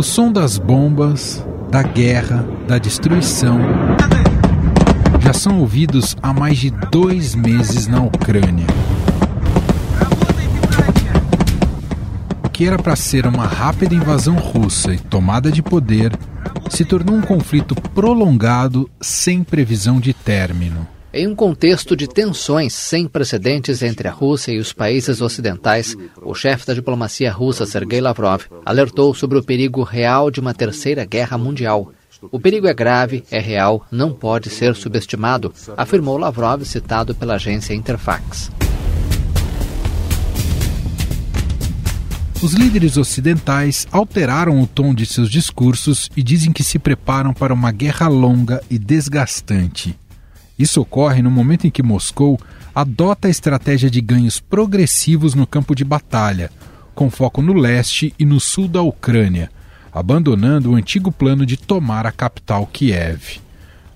O som das bombas, da guerra, da destruição já são ouvidos há mais de dois meses na Ucrânia. O que era para ser uma rápida invasão russa e tomada de poder se tornou um conflito prolongado sem previsão de término. Em um contexto de tensões sem precedentes entre a Rússia e os países ocidentais, o chefe da diplomacia russa, Sergei Lavrov, alertou sobre o perigo real de uma terceira guerra mundial. O perigo é grave, é real, não pode ser subestimado, afirmou Lavrov, citado pela agência Interfax. Os líderes ocidentais alteraram o tom de seus discursos e dizem que se preparam para uma guerra longa e desgastante. Isso ocorre no momento em que Moscou adota a estratégia de ganhos progressivos no campo de batalha, com foco no leste e no sul da Ucrânia, abandonando o antigo plano de tomar a capital Kiev.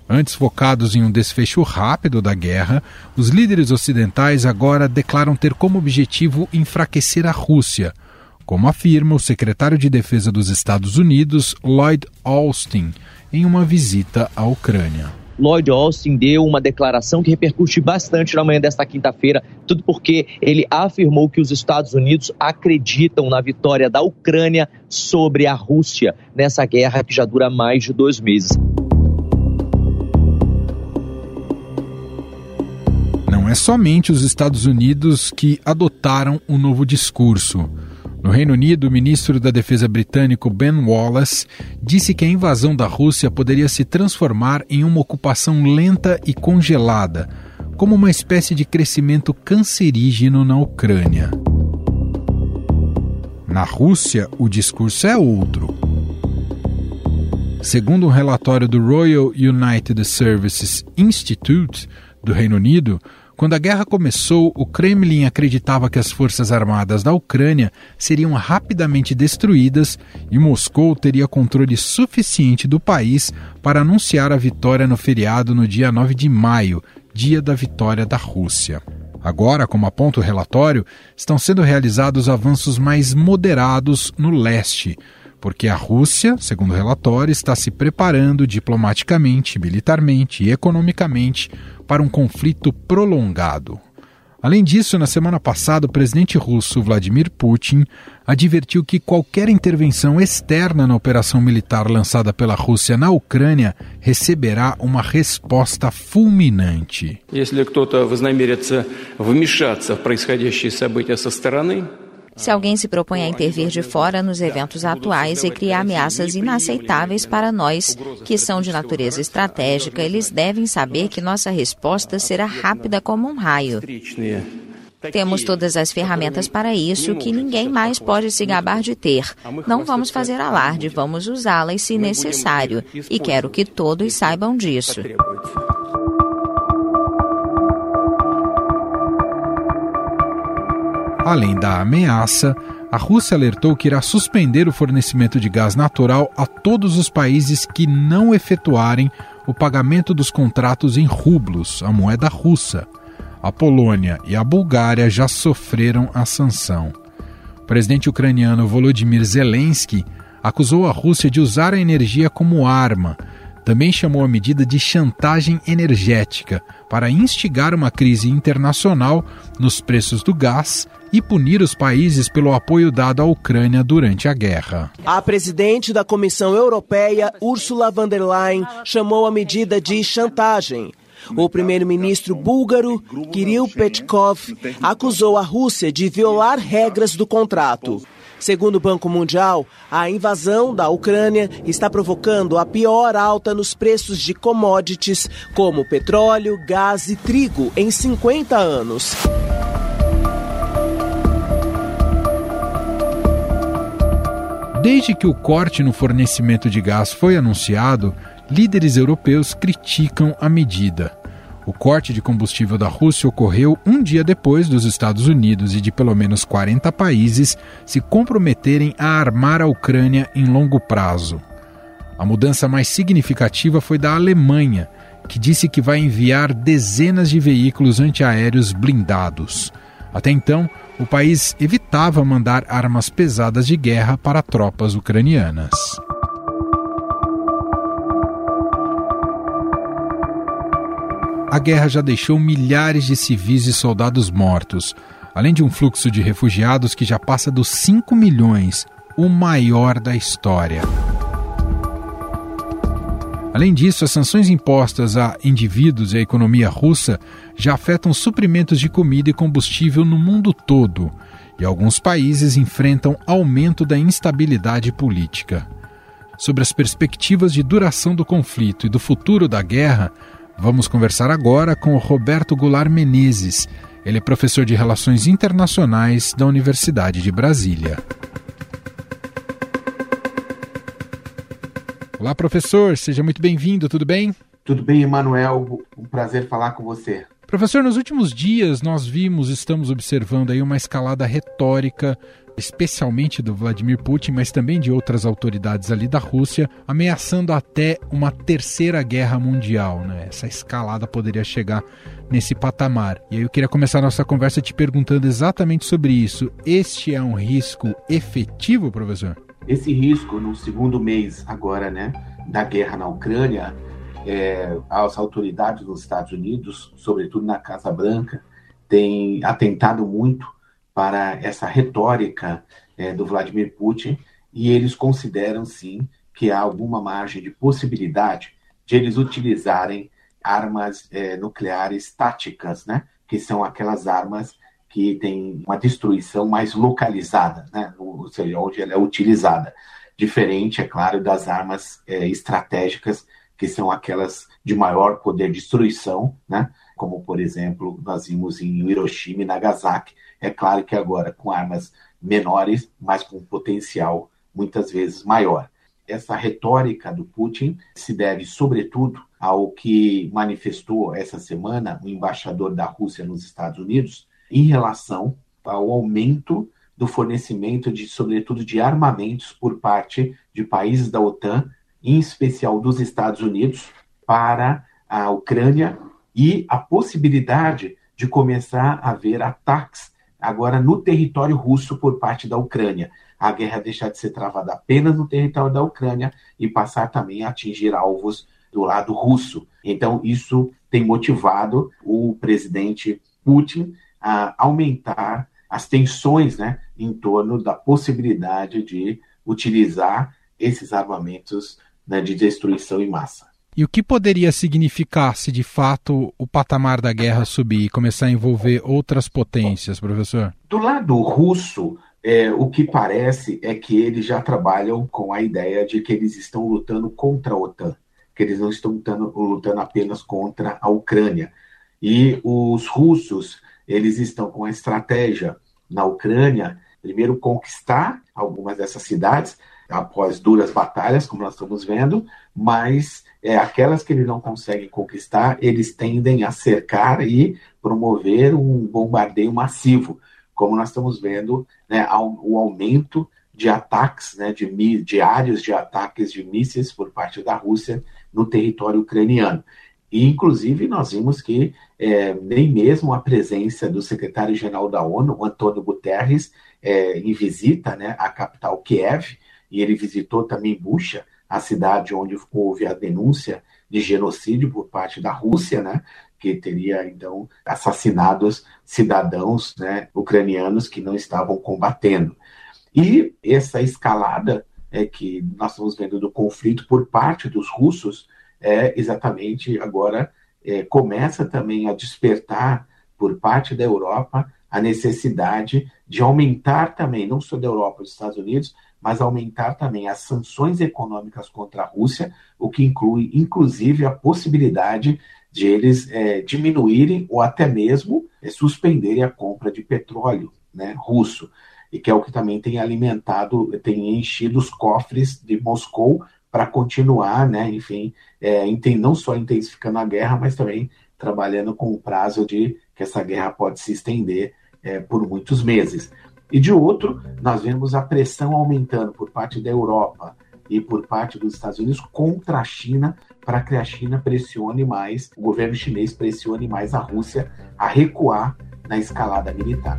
Antes focados em um desfecho rápido da guerra, os líderes ocidentais agora declaram ter como objetivo enfraquecer a Rússia, como afirma o secretário de Defesa dos Estados Unidos, Lloyd Austin, em uma visita à Ucrânia. Lloyd Austin deu uma declaração que repercute bastante na manhã desta quinta-feira, tudo porque ele afirmou que os Estados Unidos acreditam na vitória da Ucrânia sobre a Rússia nessa guerra que já dura mais de dois meses. Não é somente os Estados Unidos que adotaram um novo discurso. No Reino Unido, o ministro da Defesa britânico Ben Wallace disse que a invasão da Rússia poderia se transformar em uma ocupação lenta e congelada, como uma espécie de crescimento cancerígeno na Ucrânia. Na Rússia, o discurso é outro. Segundo um relatório do Royal United Services Institute do Reino Unido, quando a guerra começou, o Kremlin acreditava que as forças armadas da Ucrânia seriam rapidamente destruídas e Moscou teria controle suficiente do país para anunciar a vitória no feriado no dia 9 de maio, dia da vitória da Rússia. Agora, como aponta o relatório, estão sendo realizados avanços mais moderados no leste, porque a Rússia, segundo o relatório, está se preparando diplomaticamente, militarmente e economicamente para um conflito prolongado. Além disso, na semana passada, o presidente russo Vladimir Putin advertiu que qualquer intervenção externa na operação militar lançada pela Rússia na Ucrânia receberá uma resposta fulminante. Se кто-то вознамерится вмешаться в происходящие события со стороны, se alguém se propõe a intervir de fora nos eventos atuais e criar ameaças inaceitáveis para nós, que são de natureza estratégica, eles devem saber que nossa resposta será rápida como um raio. Temos todas as ferramentas para isso que ninguém mais pode se gabar de ter. Não vamos fazer alarde, vamos usá-las se necessário. E quero que todos saibam disso. Além da ameaça, a Rússia alertou que irá suspender o fornecimento de gás natural a todos os países que não efetuarem o pagamento dos contratos em rublos, a moeda russa. A Polônia e a Bulgária já sofreram a sanção. O presidente ucraniano Volodymyr Zelensky acusou a Rússia de usar a energia como arma também chamou a medida de chantagem energética para instigar uma crise internacional nos preços do gás e punir os países pelo apoio dado à Ucrânia durante a guerra. A presidente da Comissão Europeia, Ursula von der Leyen, chamou a medida de chantagem. O primeiro-ministro búlgaro, Kirill Petkov, acusou a Rússia de violar regras do contrato. Segundo o Banco Mundial, a invasão da Ucrânia está provocando a pior alta nos preços de commodities como petróleo, gás e trigo em 50 anos. Desde que o corte no fornecimento de gás foi anunciado, líderes europeus criticam a medida. O corte de combustível da Rússia ocorreu um dia depois dos Estados Unidos e de pelo menos 40 países se comprometerem a armar a Ucrânia em longo prazo. A mudança mais significativa foi da Alemanha, que disse que vai enviar dezenas de veículos antiaéreos blindados. Até então, o país evitava mandar armas pesadas de guerra para tropas ucranianas. A guerra já deixou milhares de civis e soldados mortos, além de um fluxo de refugiados que já passa dos 5 milhões, o maior da história. Além disso, as sanções impostas a indivíduos e à economia russa já afetam suprimentos de comida e combustível no mundo todo, e alguns países enfrentam aumento da instabilidade política. Sobre as perspectivas de duração do conflito e do futuro da guerra, vamos conversar agora com o Roberto Goulart Menezes. Ele é professor de Relações Internacionais da Universidade de Brasília. Olá, professor, seja muito bem-vindo, tudo bem? Tudo bem, Emanuel, um prazer falar com você. Professor, nos últimos dias nós vimos, estamos observando aí uma escalada retórica, especialmente do Vladimir Putin, mas também de outras autoridades ali da Rússia, ameaçando até uma terceira guerra mundial, né? Essa escalada poderia chegar nesse patamar. E aí eu queria começar a nossa conversa te perguntando exatamente sobre isso. Este é um risco efetivo, professor? Esse risco, no segundo mês agora, né, da guerra na Ucrânia, é, as autoridades dos Estados Unidos, sobretudo na Casa Branca, têm atentado muito para essa retórica é, do Vladimir Putin e eles consideram, sim, que há alguma margem de possibilidade de eles utilizarem armas é, nucleares táticas, né, que são aquelas armas que tem uma destruição mais localizada, né? ou seja, onde ela é utilizada. Diferente, é claro, das armas é, estratégicas, que são aquelas de maior poder de destruição, né? como, por exemplo, nós vimos em Hiroshima e Nagasaki. É claro que agora com armas menores, mas com potencial muitas vezes maior. Essa retórica do Putin se deve, sobretudo, ao que manifestou essa semana o embaixador da Rússia nos Estados Unidos, em relação ao aumento do fornecimento de, sobretudo, de armamentos por parte de países da OTAN, em especial dos Estados Unidos, para a Ucrânia e a possibilidade de começar a haver ataques agora no território russo por parte da Ucrânia. A guerra deixar de ser travada apenas no território da Ucrânia e passar também a atingir alvos do lado russo. Então, isso tem motivado o presidente Putin a aumentar as tensões né, em torno da possibilidade de utilizar esses armamentos né, de destruição em massa. E o que poderia significar se de fato o patamar da guerra subir e começar a envolver outras potências, professor? Do lado russo, é, o que parece é que eles já trabalham com a ideia de que eles estão lutando contra a OTAN, que eles não estão lutando, lutando apenas contra a Ucrânia. E os russos eles estão com a estratégia na Ucrânia, primeiro conquistar algumas dessas cidades, após duras batalhas, como nós estamos vendo, mas é, aquelas que eles não conseguem conquistar, eles tendem a cercar e promover um bombardeio massivo, como nós estamos vendo né, o aumento de ataques, né, de diários de ataques de mísseis por parte da Rússia no território ucraniano. E, inclusive, nós vimos que é, nem mesmo a presença do secretário-geral da ONU, Antônio Guterres, é, em visita né, à capital Kiev, e ele visitou também Bucha, a cidade onde houve a denúncia de genocídio por parte da Rússia, né, que teria então assassinado cidadãos né, ucranianos que não estavam combatendo. E essa escalada é que nós estamos vendo do conflito por parte dos russos é exatamente agora é, começa também a despertar por parte da Europa a necessidade de aumentar também, não só da Europa dos Estados Unidos, mas aumentar também as sanções econômicas contra a Rússia, o que inclui, inclusive, a possibilidade de eles é, diminuírem ou até mesmo é, suspenderem a compra de petróleo né, russo, e que é o que também tem alimentado, tem enchido os cofres de Moscou para continuar, né, enfim, é, não só intensificando a guerra, mas também trabalhando com o prazo de que essa guerra pode se estender é, por muitos meses. E de outro, nós vemos a pressão aumentando por parte da Europa e por parte dos Estados Unidos contra a China, para que a China pressione mais, o governo chinês pressione mais a Rússia a recuar na escalada militar.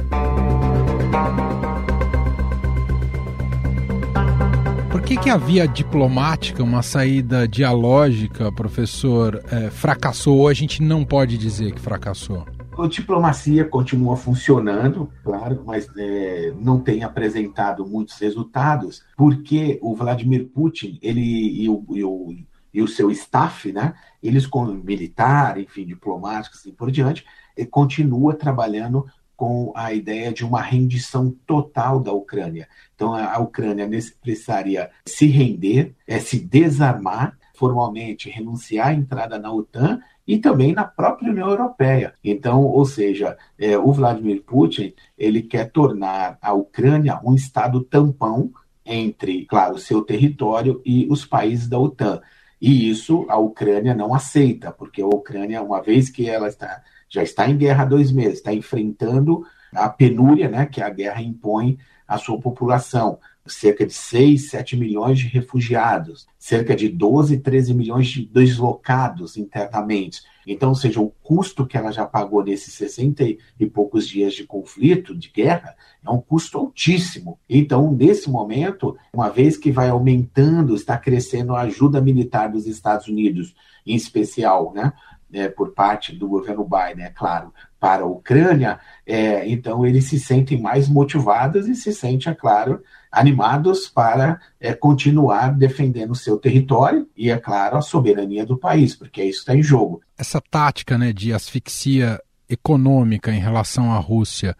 Por que, que a via diplomática, uma saída dialógica, professor, é, fracassou ou a gente não pode dizer que fracassou? A diplomacia continua funcionando, claro, mas é, não tem apresentado muitos resultados, porque o Vladimir Putin ele, e, o, e, o, e o seu staff, né, eles como militar, enfim, diplomáticos e assim por diante, continua trabalhando com a ideia de uma rendição total da Ucrânia. Então, a Ucrânia precisaria se render, é, se desarmar formalmente, renunciar à entrada na OTAN e também na própria União Europeia. Então, ou seja, é, o Vladimir Putin ele quer tornar a Ucrânia um estado tampão entre, claro, seu território e os países da OTAN. E isso a Ucrânia não aceita, porque a Ucrânia, uma vez que ela está, já está em guerra há dois meses, está enfrentando a penúria né, que a guerra impõe à sua população cerca de 6, 7 milhões de refugiados, cerca de 12, 13 milhões de deslocados internamente. Então, seja, o custo que ela já pagou nesses 60 e poucos dias de conflito, de guerra, é um custo altíssimo. Então, nesse momento, uma vez que vai aumentando, está crescendo a ajuda militar dos Estados Unidos, em especial, né? É, por parte do governo Biden, é claro, para a Ucrânia, é, então eles se sentem mais motivados e se sentem, é claro, animados para é, continuar defendendo o seu território e, é claro, a soberania do país, porque isso está em jogo. Essa tática né, de asfixia econômica em relação à Rússia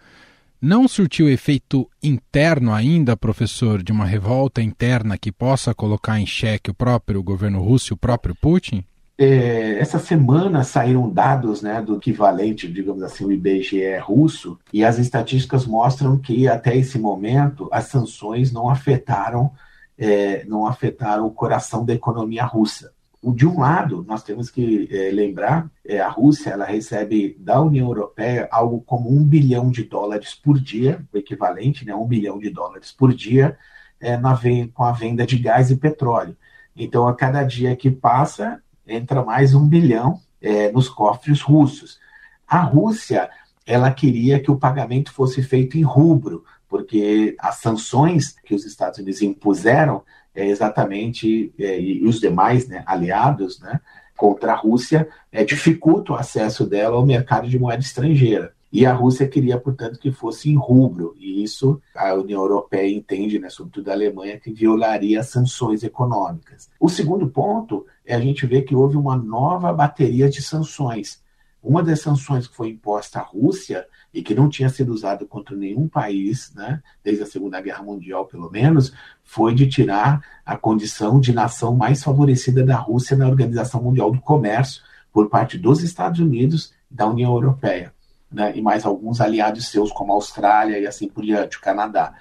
não surtiu efeito interno ainda, professor, de uma revolta interna que possa colocar em xeque o próprio governo russo, o próprio Putin? É, essa semana saíram dados né, do equivalente, digamos assim, o IBGE russo, e as estatísticas mostram que até esse momento as sanções não afetaram, é, não afetaram o coração da economia russa. De um lado, nós temos que é, lembrar, é, a Rússia ela recebe da União Europeia algo como um bilhão de dólares por dia, o equivalente, né, um bilhão de dólares por dia, é, na, com a venda de gás e petróleo. Então, a cada dia que passa, entra mais um bilhão é, nos cofres russos. A Rússia ela queria que o pagamento fosse feito em rubro, porque as sanções que os Estados Unidos impuseram é exatamente é, e os demais né, aliados né, contra a Rússia é, dificultam o acesso dela ao mercado de moeda estrangeira. E a Rússia queria, portanto, que fosse em rubro, e isso a União Europeia entende, né, sobretudo a Alemanha, que violaria as sanções econômicas. O segundo ponto é a gente ver que houve uma nova bateria de sanções. Uma das sanções que foi imposta à Rússia e que não tinha sido usada contra nenhum país, né, desde a Segunda Guerra Mundial, pelo menos, foi de tirar a condição de nação mais favorecida da Rússia na Organização Mundial do Comércio por parte dos Estados Unidos e da União Europeia né, e mais alguns aliados seus, como a Austrália e assim por diante, o Canadá.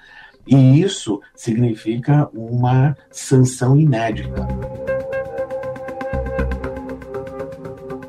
E isso significa uma sanção inédita.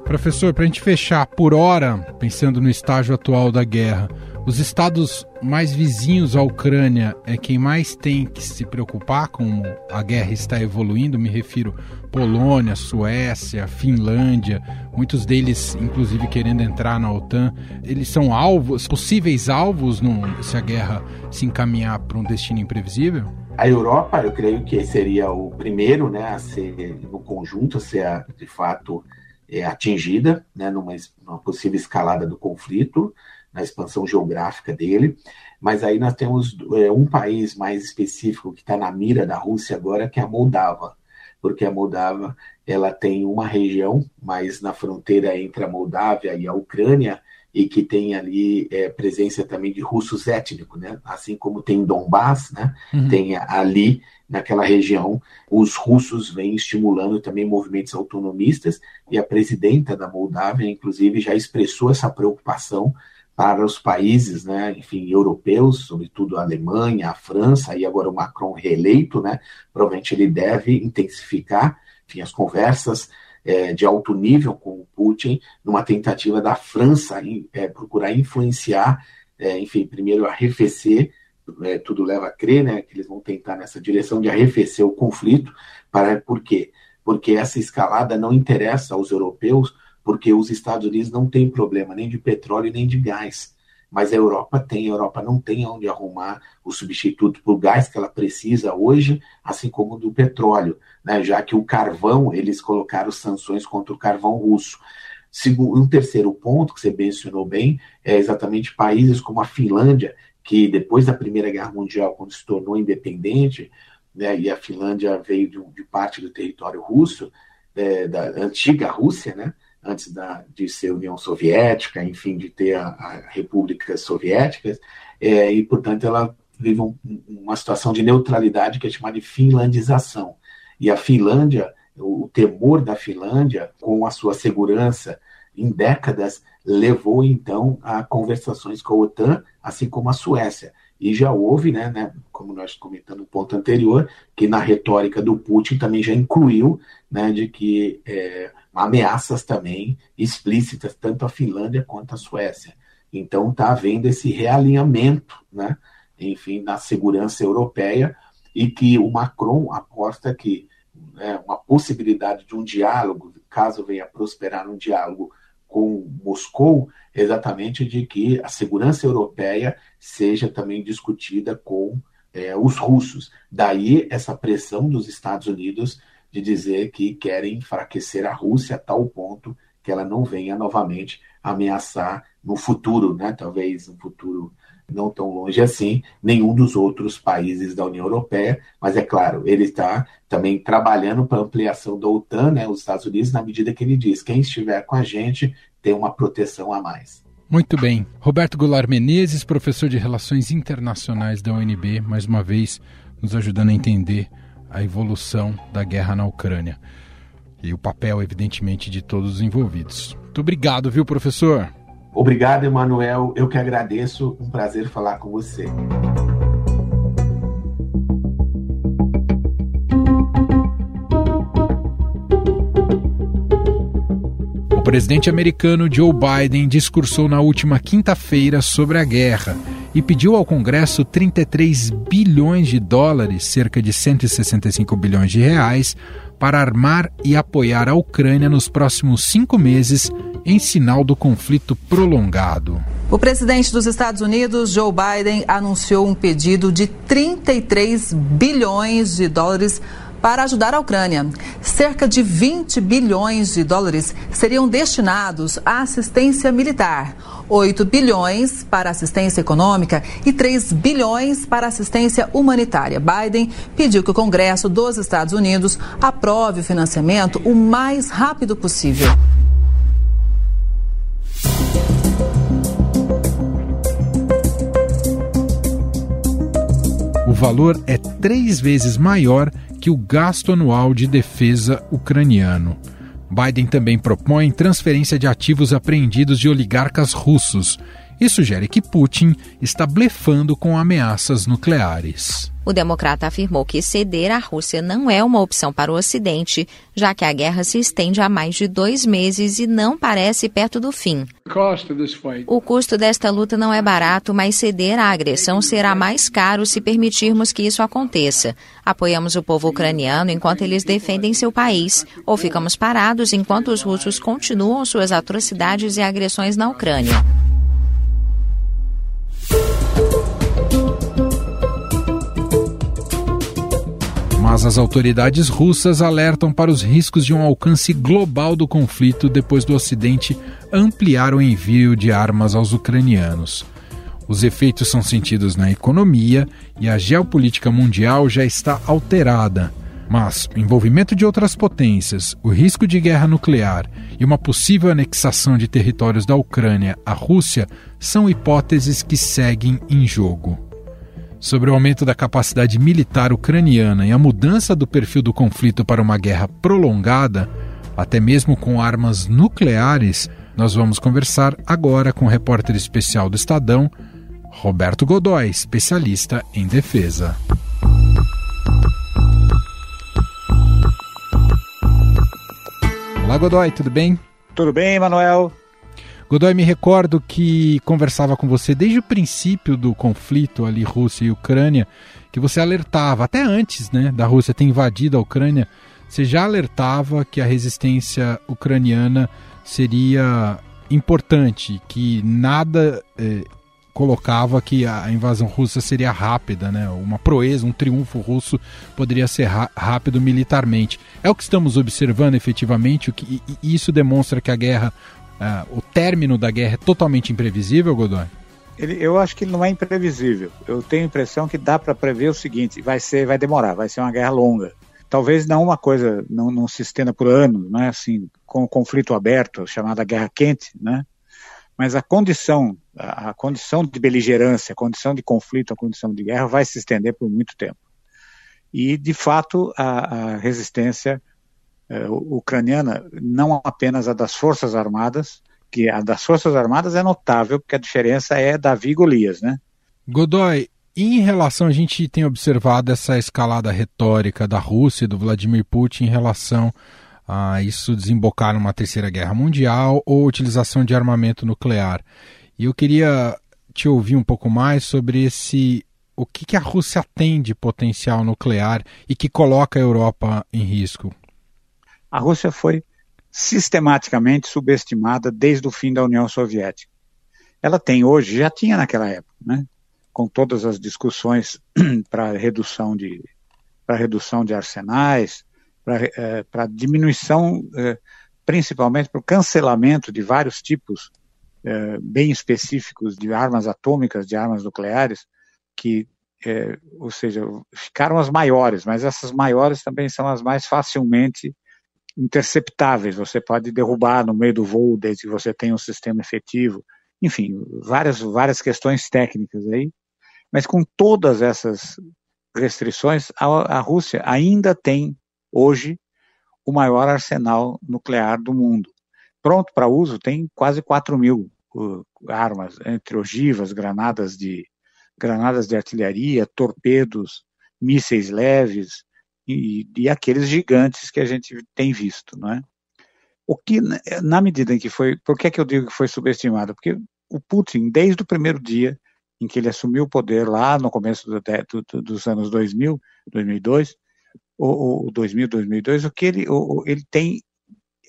Professor, para a gente fechar por hora, pensando no estágio atual da guerra, os estados mais vizinhos à Ucrânia é quem mais tem que se preocupar com a guerra está evoluindo. Me refiro Polônia, Suécia, Finlândia, muitos deles, inclusive, querendo entrar na OTAN. Eles são alvos, possíveis alvos se a guerra se encaminhar para um destino imprevisível? A Europa, eu creio que seria o primeiro, né, a ser no conjunto, a ser de fato é, atingida, né, numa, numa possível escalada do conflito na expansão geográfica dele. Mas aí nós temos é, um país mais específico que está na mira da Rússia agora, que é a Moldava, porque a Moldava ela tem uma região mais na fronteira entre a Moldávia e a Ucrânia e que tem ali é, presença também de russos étnicos, né? Assim como tem Donbass, né? Uhum. Tem ali naquela região os russos vêm estimulando também movimentos autonomistas e a presidenta da Moldávia, inclusive, já expressou essa preocupação para os países, né, enfim, europeus, sobretudo a Alemanha, a França, e agora o Macron reeleito, né, provavelmente ele deve intensificar, enfim, as conversas é, de alto nível com o Putin, numa tentativa da França em, é, procurar influenciar, é, enfim, primeiro arrefecer, é, tudo leva a crer, né, que eles vão tentar nessa direção de arrefecer o conflito, para, por quê? Porque essa escalada não interessa aos europeus, porque os Estados Unidos não têm problema nem de petróleo nem de gás, mas a Europa tem, a Europa não tem onde arrumar o substituto para o gás que ela precisa hoje, assim como do petróleo, né? já que o carvão, eles colocaram sanções contra o carvão russo. Um terceiro ponto que você mencionou bem é exatamente países como a Finlândia, que depois da Primeira Guerra Mundial, quando se tornou independente, né, e a Finlândia veio de, de parte do território russo, é, da antiga Rússia, né, antes da, de ser União Soviética, enfim, de ter a, a repúblicas soviéticas, é, e, portanto, ela vive um, uma situação de neutralidade que é chamada de finlandização. E a Finlândia, o, o temor da Finlândia, com a sua segurança em décadas, levou, então, a conversações com a OTAN, assim como a Suécia. E já houve, né, né, como nós comentamos no ponto anterior, que na retórica do Putin também já incluiu né, de que é, ameaças também explícitas, tanto à Finlândia quanto à Suécia. Então está havendo esse realinhamento, né, enfim, na segurança europeia, e que o Macron aposta que né, uma possibilidade de um diálogo, caso venha a prosperar um diálogo com Moscou, exatamente de que a segurança europeia seja também discutida com é, os russos. Daí essa pressão dos Estados Unidos de dizer que querem enfraquecer a Rússia a tal ponto que ela não venha novamente ameaçar no futuro, né, talvez no futuro não tão longe assim, nenhum dos outros países da União Europeia, mas é claro, ele está também trabalhando para ampliação da OTAN, né, os Estados Unidos, na medida que ele diz, quem estiver com a gente tem uma proteção a mais. Muito bem. Roberto Goulart Menezes, professor de Relações Internacionais da UNB, mais uma vez nos ajudando a entender a evolução da guerra na Ucrânia. E o papel, evidentemente, de todos os envolvidos. Muito obrigado, viu, professor? Obrigado, Emanuel. Eu que agradeço. Um prazer falar com você. O presidente americano Joe Biden discursou na última quinta-feira sobre a guerra e pediu ao Congresso 33 bilhões de dólares, cerca de 165 bilhões de reais, para armar e apoiar a Ucrânia nos próximos cinco meses em sinal do conflito prolongado. O presidente dos Estados Unidos, Joe Biden, anunciou um pedido de 33 bilhões de dólares para ajudar a Ucrânia. Cerca de 20 bilhões de dólares seriam destinados à assistência militar, 8 bilhões para assistência econômica e 3 bilhões para assistência humanitária. Biden pediu que o Congresso dos Estados Unidos aprove o financiamento o mais rápido possível. O valor é três vezes maior que o gasto anual de defesa ucraniano. Biden também propõe transferência de ativos apreendidos de oligarcas russos e sugere que Putin está blefando com ameaças nucleares. O democrata afirmou que ceder à Rússia não é uma opção para o Ocidente, já que a guerra se estende há mais de dois meses e não parece perto do fim. O custo desta luta não é barato, mas ceder à agressão será mais caro se permitirmos que isso aconteça. Apoiamos o povo ucraniano enquanto eles defendem seu país, ou ficamos parados enquanto os russos continuam suas atrocidades e agressões na Ucrânia. Mas as autoridades russas alertam para os riscos de um alcance global do conflito depois do Ocidente ampliar o envio de armas aos ucranianos. Os efeitos são sentidos na economia e a geopolítica mundial já está alterada. Mas o envolvimento de outras potências, o risco de guerra nuclear e uma possível anexação de territórios da Ucrânia à Rússia são hipóteses que seguem em jogo sobre o aumento da capacidade militar ucraniana e a mudança do perfil do conflito para uma guerra prolongada, até mesmo com armas nucleares, nós vamos conversar agora com o repórter especial do Estadão, Roberto Godoy, especialista em defesa. Olá, Godoy, tudo bem? Tudo bem, Manuel? Godoy, me recordo que conversava com você desde o princípio do conflito ali Rússia e Ucrânia, que você alertava, até antes né, da Rússia ter invadido a Ucrânia, você já alertava que a resistência ucraniana seria importante, que nada eh, colocava que a invasão russa seria rápida, né? Uma proeza, um triunfo russo poderia ser rápido militarmente. É o que estamos observando efetivamente, o que, e isso demonstra que a guerra, o término da guerra é totalmente imprevisível, Godoy? Ele, eu acho que não é imprevisível. Eu tenho a impressão que dá para prever o seguinte: vai ser, vai demorar, vai ser uma guerra longa. Talvez não uma coisa, não, não se estenda por anos, né? Assim, com o conflito aberto, chamada guerra quente, né? Mas a condição, a, a condição de beligerância, a condição de conflito, a condição de guerra vai se estender por muito tempo. E, de fato, a, a resistência ucraniana, não apenas a das Forças Armadas, que a das Forças Armadas é notável, porque a diferença é Davi e Golias, né? Godoy, em relação, a gente tem observado essa escalada retórica da Rússia e do Vladimir Putin em relação a isso desembocar numa terceira guerra mundial ou utilização de armamento nuclear. E eu queria te ouvir um pouco mais sobre esse o que, que a Rússia tem de potencial nuclear e que coloca a Europa em risco. A Rússia foi sistematicamente subestimada desde o fim da União Soviética. Ela tem hoje, já tinha naquela época, né, com todas as discussões para redução de para redução de arsenais, para é, diminuição, é, principalmente para o cancelamento de vários tipos é, bem específicos de armas atômicas, de armas nucleares, que, é, ou seja, ficaram as maiores, mas essas maiores também são as mais facilmente interceptáveis, você pode derrubar no meio do voo desde que você tenha um sistema efetivo, enfim, várias, várias questões técnicas aí, mas com todas essas restrições, a, a Rússia ainda tem, hoje, o maior arsenal nuclear do mundo. Pronto para uso, tem quase 4 mil uh, armas, entre ogivas, granadas de, granadas de artilharia, torpedos, mísseis leves, e, e aqueles gigantes que a gente tem visto, não é? O que, na medida em que foi, por que, é que eu digo que foi subestimado? Porque o Putin, desde o primeiro dia em que ele assumiu o poder lá no começo do, do, dos anos 2000, 2002, ou, 2000, 2002, o que ele, o, ele tem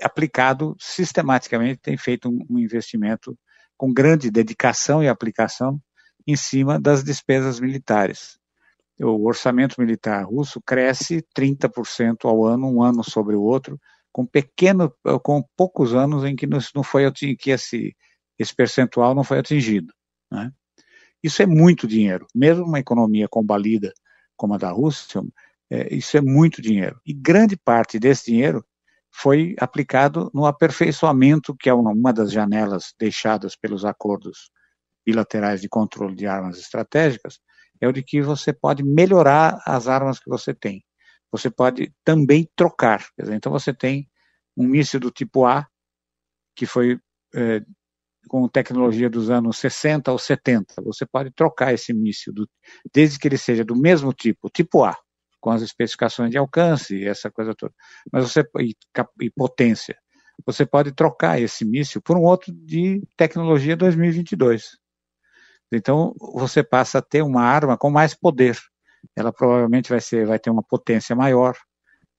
aplicado sistematicamente, tem feito um, um investimento com grande dedicação e aplicação em cima das despesas militares o orçamento militar russo cresce 30% ao ano, um ano sobre o outro, com pequeno, com poucos anos em que não foi que esse, esse percentual não foi atingido. Né? Isso é muito dinheiro, mesmo uma economia combalida como a da Rússia, é, isso é muito dinheiro. E grande parte desse dinheiro foi aplicado no aperfeiçoamento, que é uma, uma das janelas deixadas pelos acordos bilaterais de controle de armas estratégicas, é o de que você pode melhorar as armas que você tem. Você pode também trocar. Dizer, então você tem um míssil do tipo A, que foi é, com tecnologia dos anos 60 ou 70. Você pode trocar esse míssil, do, desde que ele seja do mesmo tipo, tipo A, com as especificações de alcance e essa coisa toda. Mas você e, e potência. Você pode trocar esse míssil por um outro de tecnologia 2022. Então, você passa a ter uma arma com mais poder. Ela provavelmente vai, ser, vai ter uma potência maior,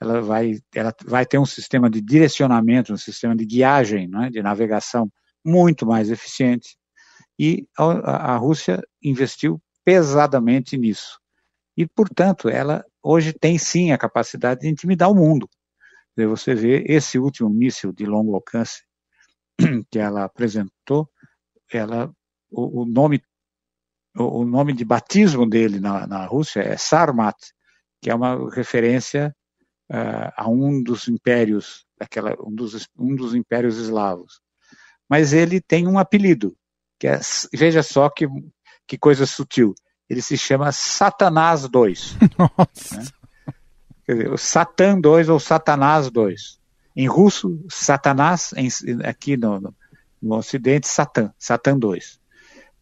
ela vai, ela vai ter um sistema de direcionamento, um sistema de guiagem, né, de navegação muito mais eficiente. E a, a Rússia investiu pesadamente nisso. E, portanto, ela hoje tem sim a capacidade de intimidar o mundo. Você vê esse último míssil de longo alcance que ela apresentou, ela, o, o nome o, nome de batismo dele na, na Rússia é Sarmat, que é uma referência uh, a um dos impérios, daquela, um, dos, um dos impérios eslavos. Mas ele tem um apelido, que é, veja só que, que coisa sutil, ele se chama Satanás II. Nossa. Né? Quer dizer, o Satã 2 ou Satanás 2. Em russo, Satanás, em, aqui no, no, no Ocidente, Satã, Satã 2.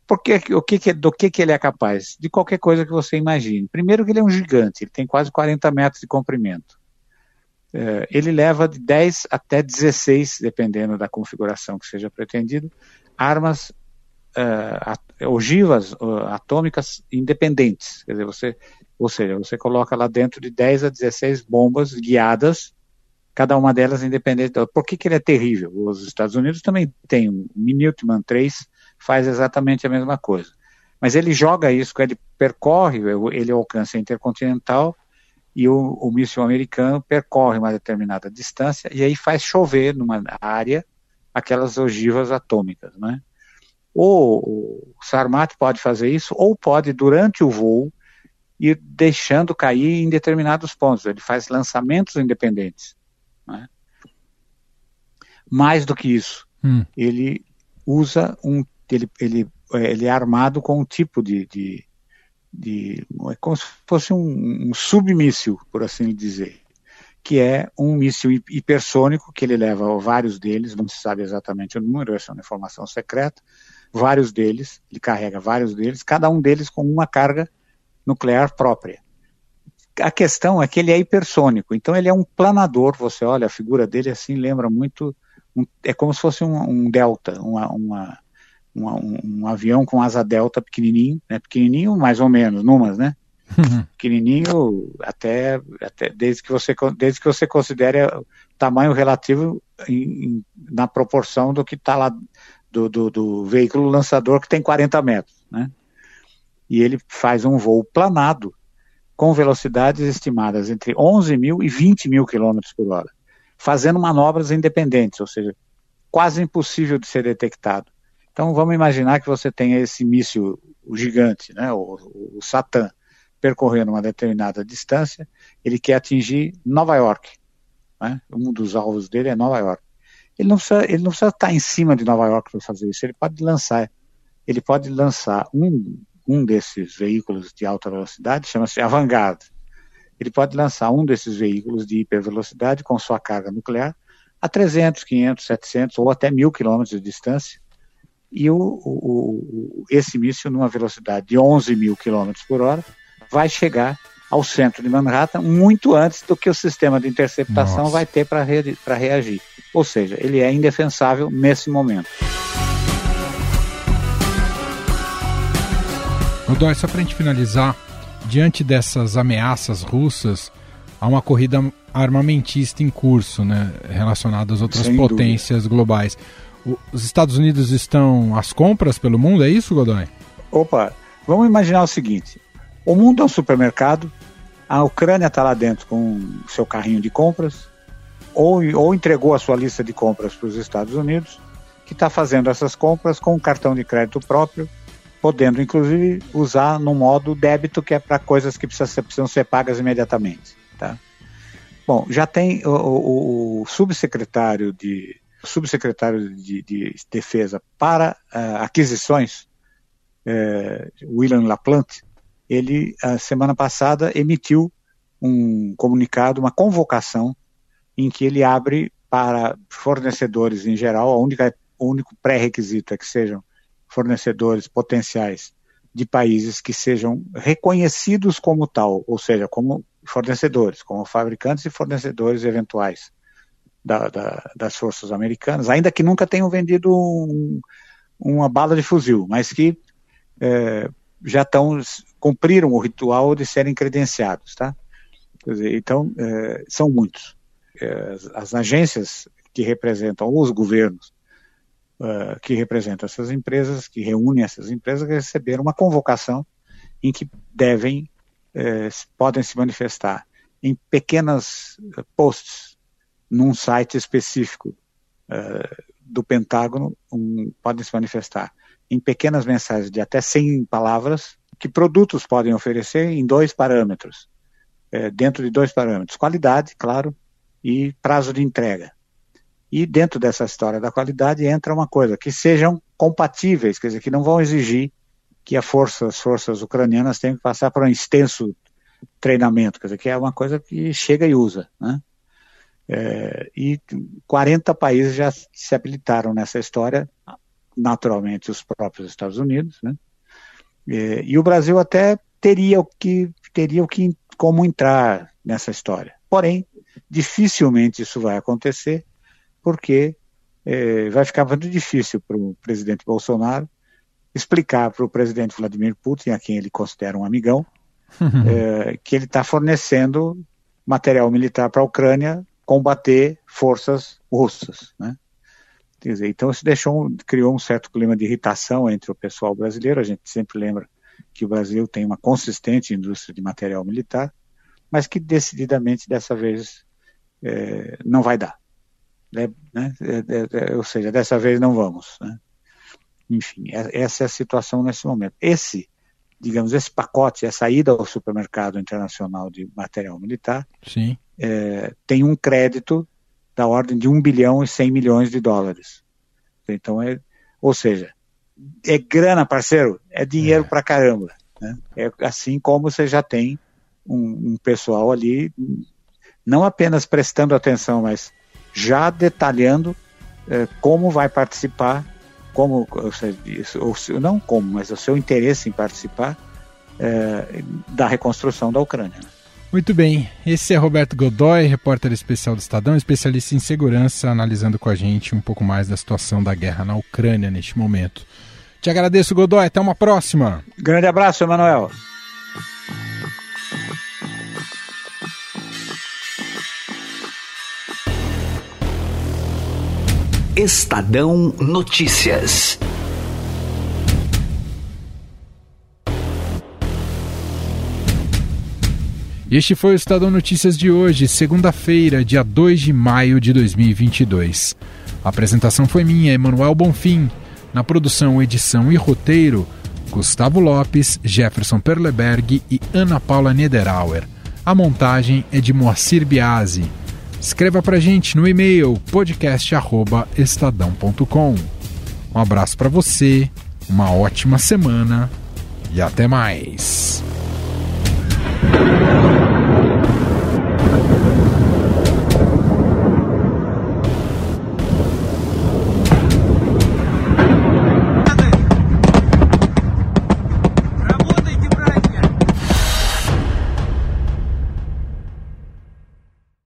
Porque o que, que do que, que ele é capaz? De qualquer coisa que você imagine. Primeiro que ele é um gigante, ele tem quase 40 metros de comprimento. É, ele leva de 10 até 16, dependendo da configuração que seja pretendido, armas uh, ogivas uh, atômicas independentes. Quer dizer, você, ou seja, você coloca lá dentro de 10 a 16 bombas guiadas, cada uma delas independente. Por que, que ele é terrível? Os Estados Unidos também têm o Minuteman 3, faz exatamente a mesma coisa. Mas ele joga isso, ele percorre, ele alcança a intercontinental e o, o míssil americano percorre uma determinada distância e aí faz chover numa área aquelas ogivas atômicas, né? Ou o Sarmat pode fazer isso, ou pode, durante o voo, ir deixando cair em determinados pontos. Ele faz lançamentos independentes. Né? Mais do que isso, hum. ele usa um. Ele, ele, ele é armado com um tipo de. de, de é como se fosse um, um submíssil, por assim dizer que é um míssil hipersônico, que ele leva vários deles, não se sabe exatamente o número, essa é uma informação secreta, vários deles, ele carrega vários deles, cada um deles com uma carga nuclear própria. A questão é que ele é hipersônico, então ele é um planador, você olha, a figura dele assim lembra muito, um, é como se fosse um, um delta, uma, uma, um, um, avião com asa delta pequenininho, né, pequenininho mais ou menos, numas, né, Uhum. pequenininho até, até desde que você desde que você considere o tamanho relativo em, em, na proporção do que está lá do, do, do, veículo lançador que tem 40 metros, né? E ele faz um voo planado com velocidades estimadas entre 11 mil e 20 mil quilômetros por hora, fazendo manobras independentes, ou seja, quase impossível de ser detectado. Então vamos imaginar que você tenha esse míssil gigante, né, o, o, Satan, percorrendo uma determinada distância, ele quer atingir Nova York. Né? Um dos alvos dele é Nova York. Ele não precisa, ele não precisa estar em cima de Nova York para fazer isso. Ele pode lançar, ele pode lançar um, um desses veículos de alta velocidade, chama-se Avangard. Ele pode lançar um desses veículos de hipervelocidade com sua carga nuclear a 300, 500, 700 ou até mil quilômetros de distância e o, o, esse míssil numa velocidade de 11 mil quilômetros por hora vai chegar ao centro de Manhattan muito antes do que o sistema de interceptação Nossa. vai ter para re reagir. Ou seja, ele é indefensável nesse momento. Godoy, só para a gente finalizar, diante dessas ameaças russas, há uma corrida armamentista em curso, né, relacionada às outras Sem potências dúvida. globais. Os Estados Unidos estão às compras pelo mundo, é isso, Godoy? Opa, vamos imaginar o seguinte: o mundo é um supermercado, a Ucrânia está lá dentro com o seu carrinho de compras, ou, ou entregou a sua lista de compras para os Estados Unidos, que está fazendo essas compras com um cartão de crédito próprio, podendo inclusive usar no modo débito, que é para coisas que precisam ser, precisam ser pagas imediatamente. Tá? Bom, já tem o, o, o subsecretário de subsecretário de, de defesa para uh, aquisições, uh, William Laplante, ele, a semana passada, emitiu um comunicado, uma convocação, em que ele abre para fornecedores em geral, a única, o único pré-requisito é que sejam fornecedores potenciais de países que sejam reconhecidos como tal, ou seja, como fornecedores, como fabricantes e fornecedores eventuais da, da, das forças americanas, ainda que nunca tenham vendido um, uma bala de fuzil, mas que é, já estão cumpriram o ritual de serem credenciados, tá? Dizer, então é, são muitos. É, as, as, agências que representam os governos uh, que representam essas empresas, que reúnem essas empresas, receberam uma convocação em que devem é, podem se manifestar em pequenas posts num site específico uh, do Pentágono, um, podem se manifestar em pequenas mensagens de até 100 palavras, que produtos podem oferecer em dois parâmetros, é, dentro de dois parâmetros, qualidade, claro, e prazo de entrega. E dentro dessa história da qualidade entra uma coisa, que sejam compatíveis, quer dizer, que não vão exigir que a força, as forças ucranianas tenham que passar por um extenso treinamento, quer dizer, que é uma coisa que chega e usa, né? É, e 40 países já se habilitaram nessa história, naturalmente os próprios Estados Unidos, né? E, e o Brasil até teria o que teria o que como entrar nessa história. Porém, dificilmente isso vai acontecer, porque é, vai ficar muito difícil para o presidente Bolsonaro explicar para o presidente Vladimir Putin, a quem ele considera um amigão, é, que ele está fornecendo material militar para a Ucrânia combater forças russas. Né? Dizer, então isso deixou, criou um certo clima de irritação entre o pessoal brasileiro. A gente sempre lembra que o Brasil tem uma consistente indústria de material militar, mas que decididamente dessa vez é, não vai dar. Né? né? É, é, é, ou seja, dessa vez não vamos. Né? Enfim, é, essa é a situação nesse momento. Esse, digamos, esse pacote, essa ida ao supermercado internacional de material militar, é, tem um crédito da ordem de 1 bilhão e 100 milhões de dólares. Então, é, ou seja, é grana, parceiro, é dinheiro é. pra caramba. Né? É assim como você já tem um, um pessoal ali, não apenas prestando atenção, mas já detalhando é, como vai participar, como, ou seja, ou, não como, mas o seu interesse em participar é, da reconstrução da Ucrânia. Muito bem, esse é Roberto Godoy, repórter especial do Estadão, especialista em segurança, analisando com a gente um pouco mais da situação da guerra na Ucrânia neste momento. Te agradeço, Godoy, até uma próxima. Grande abraço, Emanuel. Estadão Notícias. Este foi o Estadão Notícias de hoje, segunda-feira, dia 2 de maio de 2022. A apresentação foi minha, Emanuel Bonfim. Na produção, edição e roteiro, Gustavo Lopes, Jefferson Perleberg e Ana Paula Niederauer. A montagem é de Moacir Biasi. Escreva pra gente no e-mail podcast@estadão.com. Um abraço para você, uma ótima semana e até mais.